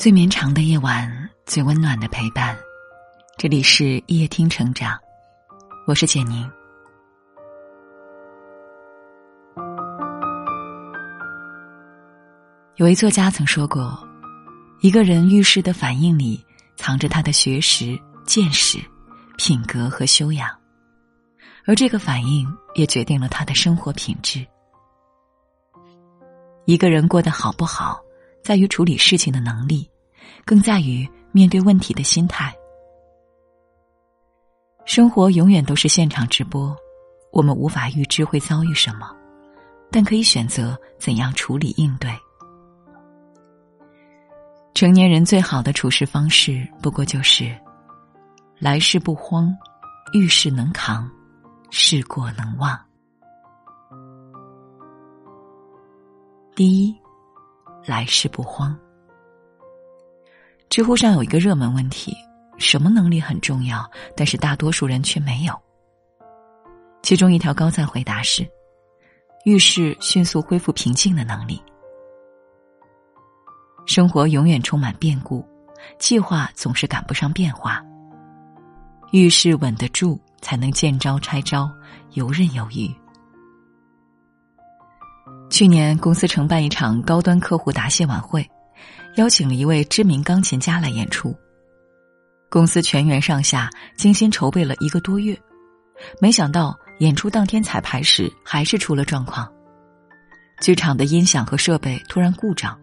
最绵长的夜晚，最温暖的陪伴。这里是夜听成长，我是简宁。有位作家曾说过，一个人遇事的反应里，藏着他的学识、见识、品格和修养，而这个反应也决定了他的生活品质。一个人过得好不好，在于处理事情的能力，更在于面对问题的心态。生活永远都是现场直播，我们无法预知会遭遇什么，但可以选择怎样处理应对。成年人最好的处事方式，不过就是来事不慌，遇事能扛，事过能忘。第一，来事不慌。知乎上有一个热门问题：什么能力很重要，但是大多数人却没有？其中一条高赞回答是：遇事迅速恢复平静的能力。生活永远充满变故，计划总是赶不上变化。遇事稳得住，才能见招拆招，游刃有余。去年，公司承办一场高端客户答谢晚会，邀请了一位知名钢琴家来演出。公司全员上下精心筹备了一个多月，没想到演出当天彩排时还是出了状况。剧场的音响和设备突然故障，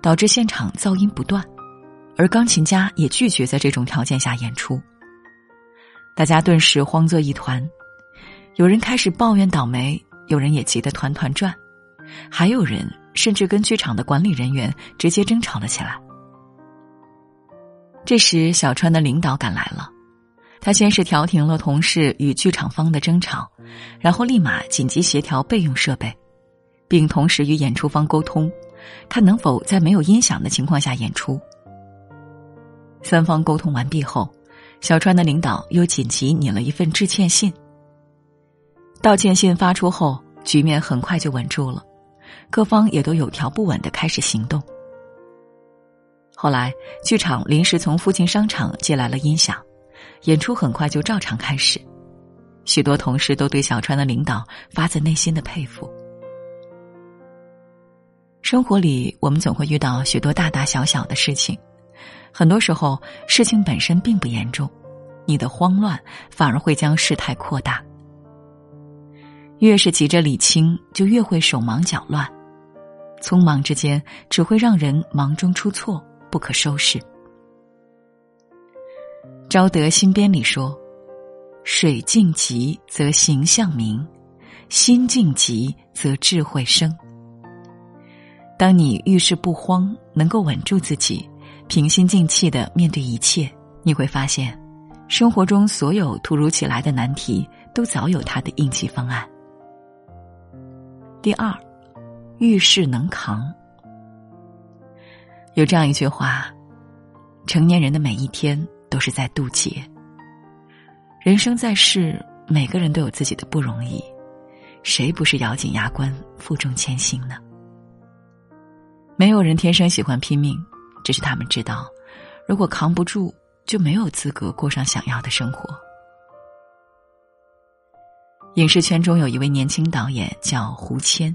导致现场噪音不断，而钢琴家也拒绝在这种条件下演出。大家顿时慌作一团，有人开始抱怨倒霉，有人也急得团团转。还有人甚至跟剧场的管理人员直接争吵了起来。这时，小川的领导赶来了，他先是调停了同事与剧场方的争吵，然后立马紧急协调备用设备，并同时与演出方沟通，看能否在没有音响的情况下演出。三方沟通完毕后，小川的领导又紧急拟了一份致歉信。道歉信发出后，局面很快就稳住了。各方也都有条不紊的开始行动。后来，剧场临时从附近商场借来了音响，演出很快就照常开始。许多同事都对小川的领导发自内心的佩服。生活里，我们总会遇到许多大大小小的事情，很多时候事情本身并不严重，你的慌乱反而会将事态扩大。越是急着理清，就越会手忙脚乱，匆忙之间只会让人忙中出错，不可收拾。《昭德新编》里说：“水静急则形象明，心静急则智慧生。”当你遇事不慌，能够稳住自己，平心静气的面对一切，你会发现，生活中所有突如其来的难题，都早有它的应急方案。第二，遇事能扛。有这样一句话：成年人的每一天都是在渡劫。人生在世，每个人都有自己的不容易，谁不是咬紧牙关、负重前行呢？没有人天生喜欢拼命，只是他们知道，如果扛不住，就没有资格过上想要的生活。影视圈中有一位年轻导演叫胡谦，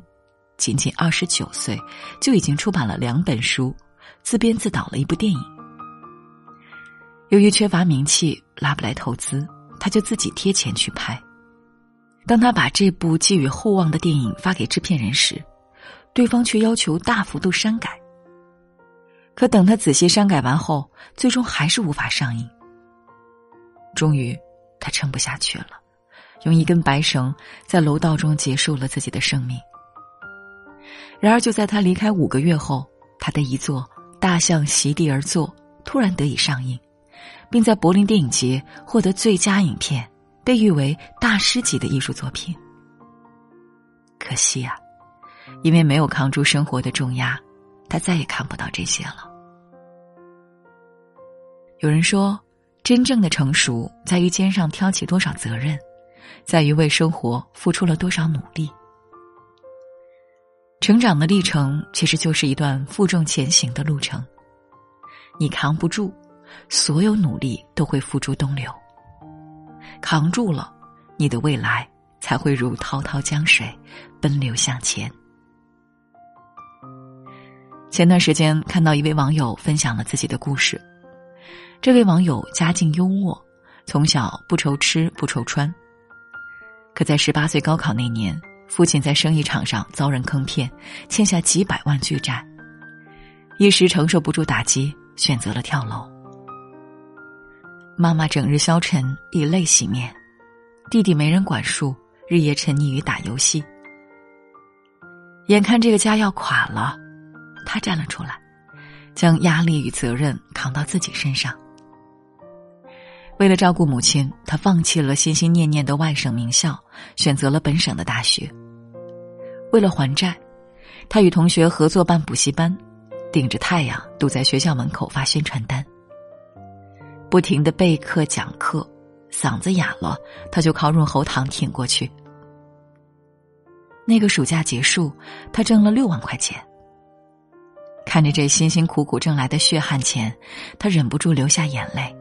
仅仅二十九岁，就已经出版了两本书，自编自导了一部电影。由于缺乏名气，拉不来投资，他就自己贴钱去拍。当他把这部寄予厚望的电影发给制片人时，对方却要求大幅度删改。可等他仔细删改完后，最终还是无法上映。终于，他撑不下去了。用一根白绳在楼道中结束了自己的生命。然而，就在他离开五个月后，他的一座《大象席地而坐》突然得以上映，并在柏林电影节获得最佳影片，被誉为大师级的艺术作品。可惜啊，因为没有扛住生活的重压，他再也看不到这些了。有人说，真正的成熟在于肩上挑起多少责任。在于为生活付出了多少努力。成长的历程其实就是一段负重前行的路程。你扛不住，所有努力都会付诸东流。扛住了，你的未来才会如滔滔江水，奔流向前。前段时间看到一位网友分享了自己的故事，这位网友家境优渥，从小不愁吃不愁穿。可在十八岁高考那年，父亲在生意场上遭人坑骗，欠下几百万巨债，一时承受不住打击，选择了跳楼。妈妈整日消沉，以泪洗面；弟弟没人管束，日夜沉溺于打游戏。眼看这个家要垮了。他站了出来，将压力与责任扛到自己身上。为了照顾母亲，他放弃了心心念念的外省名校，选择了本省的大学。为了还债，他与同学合作办补习班，顶着太阳堵在学校门口发宣传单，不停的备课讲课，嗓子哑了，他就靠润喉糖挺过去。那个暑假结束，他挣了六万块钱。看着这辛辛苦苦挣来的血汗钱，他忍不住流下眼泪。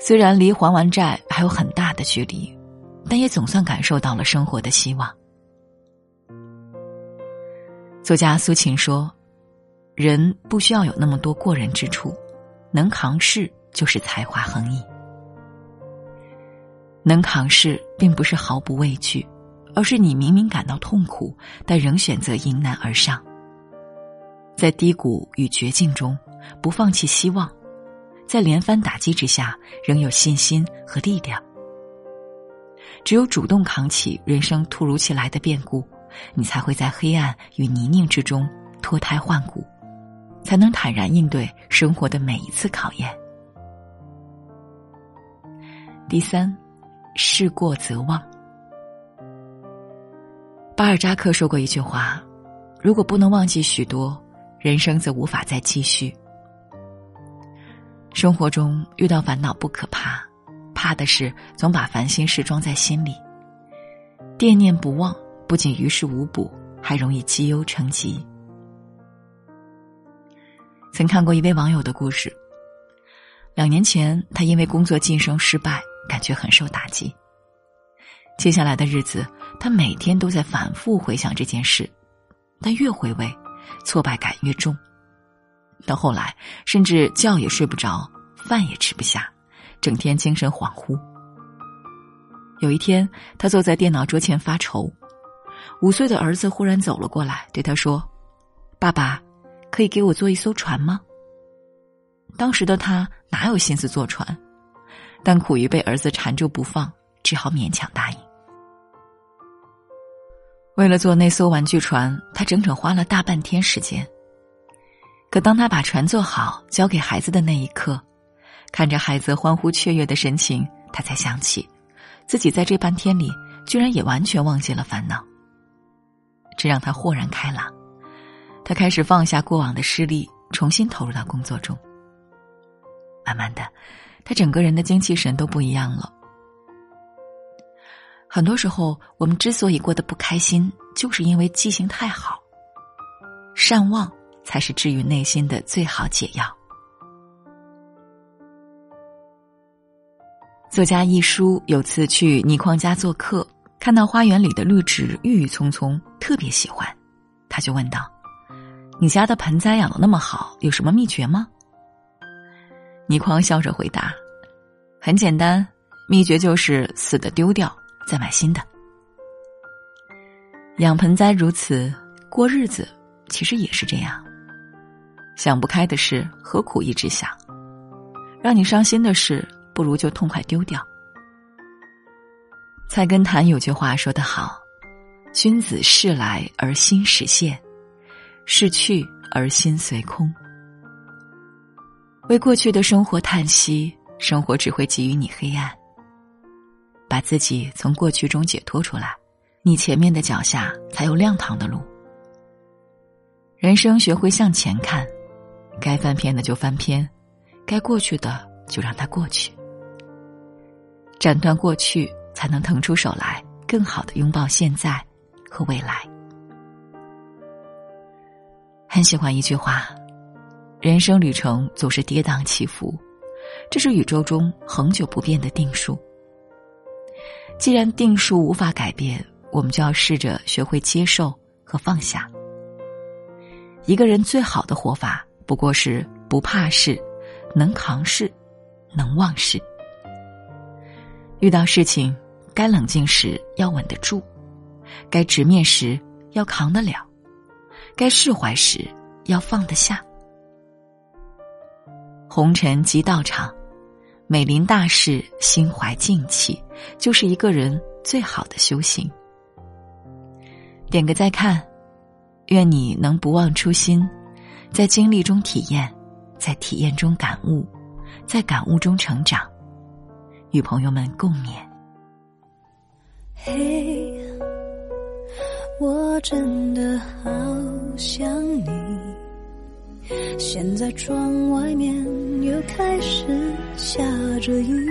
虽然离还完债还有很大的距离，但也总算感受到了生活的希望。作家苏秦说：“人不需要有那么多过人之处，能扛事就是才华横溢。能扛事并不是毫不畏惧，而是你明明感到痛苦，但仍选择迎难而上。”在低谷与绝境中，不放弃希望；在连番打击之下，仍有信心和力量。只有主动扛起人生突如其来的变故，你才会在黑暗与泥泞之中脱胎换骨，才能坦然应对生活的每一次考验。第三，事过则忘。巴尔扎克说过一句话：“如果不能忘记许多。”人生则无法再继续。生活中遇到烦恼不可怕，怕的是总把烦心事装在心里，惦念不忘，不仅于事无补，还容易积忧成疾。曾看过一位网友的故事，两年前他因为工作晋升失败，感觉很受打击。接下来的日子，他每天都在反复回想这件事，但越回味。挫败感越重，到后来甚至觉也睡不着，饭也吃不下，整天精神恍惚。有一天，他坐在电脑桌前发愁，五岁的儿子忽然走了过来，对他说：“爸爸，可以给我做一艘船吗？”当时的他哪有心思坐船，但苦于被儿子缠住不放，只好勉强答应。为了做那艘玩具船，他整整花了大半天时间。可当他把船做好，交给孩子的那一刻，看着孩子欢呼雀跃的神情，他才想起，自己在这半天里居然也完全忘记了烦恼。这让他豁然开朗，他开始放下过往的失利，重新投入到工作中。慢慢的，他整个人的精气神都不一样了。很多时候，我们之所以过得不开心，就是因为记性太好。善忘才是治愈内心的最好解药。作家一书有次去倪匡家做客，看到花园里的绿植郁郁葱葱，特别喜欢，他就问道：“你家的盆栽养的那么好，有什么秘诀吗？”倪匡笑着回答：“很简单，秘诀就是死的丢掉。”再买新的。养盆栽如此，过日子其实也是这样。想不开的事，何苦一直想？让你伤心的事，不如就痛快丢掉。菜根谭有句话说得好：“君子事来而心始现，事去而心随空。”为过去的生活叹息，生活只会给予你黑暗。把自己从过去中解脱出来，你前面的脚下才有亮堂的路。人生学会向前看，该翻篇的就翻篇，该过去的就让它过去。斩断过去，才能腾出手来，更好的拥抱现在和未来。很喜欢一句话：人生旅程总是跌宕起伏，这是宇宙中恒久不变的定数。既然定数无法改变，我们就要试着学会接受和放下。一个人最好的活法，不过是不怕事，能扛事，能忘事。遇到事情，该冷静时要稳得住，该直面时要扛得了，该释怀时要放得下。红尘即道场，每临大事，心怀静气，就是一个人最好的修行。点个再看，愿你能不忘初心，在经历中体验，在体验中感悟，在感悟中成长，与朋友们共勉。嘿，我真的好想你。现在窗外面又开始下着雨，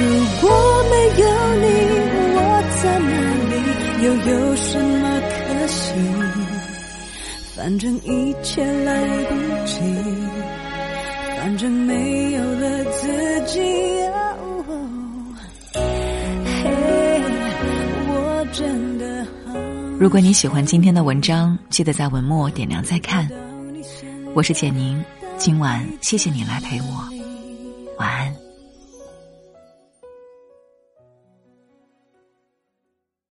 如果没有你，我在哪里？又有什么可惜？反正一切来不及，反正没有了自己。如果你喜欢今天的文章，记得在文末点亮再看。我是简宁，今晚谢谢你来陪我，晚安。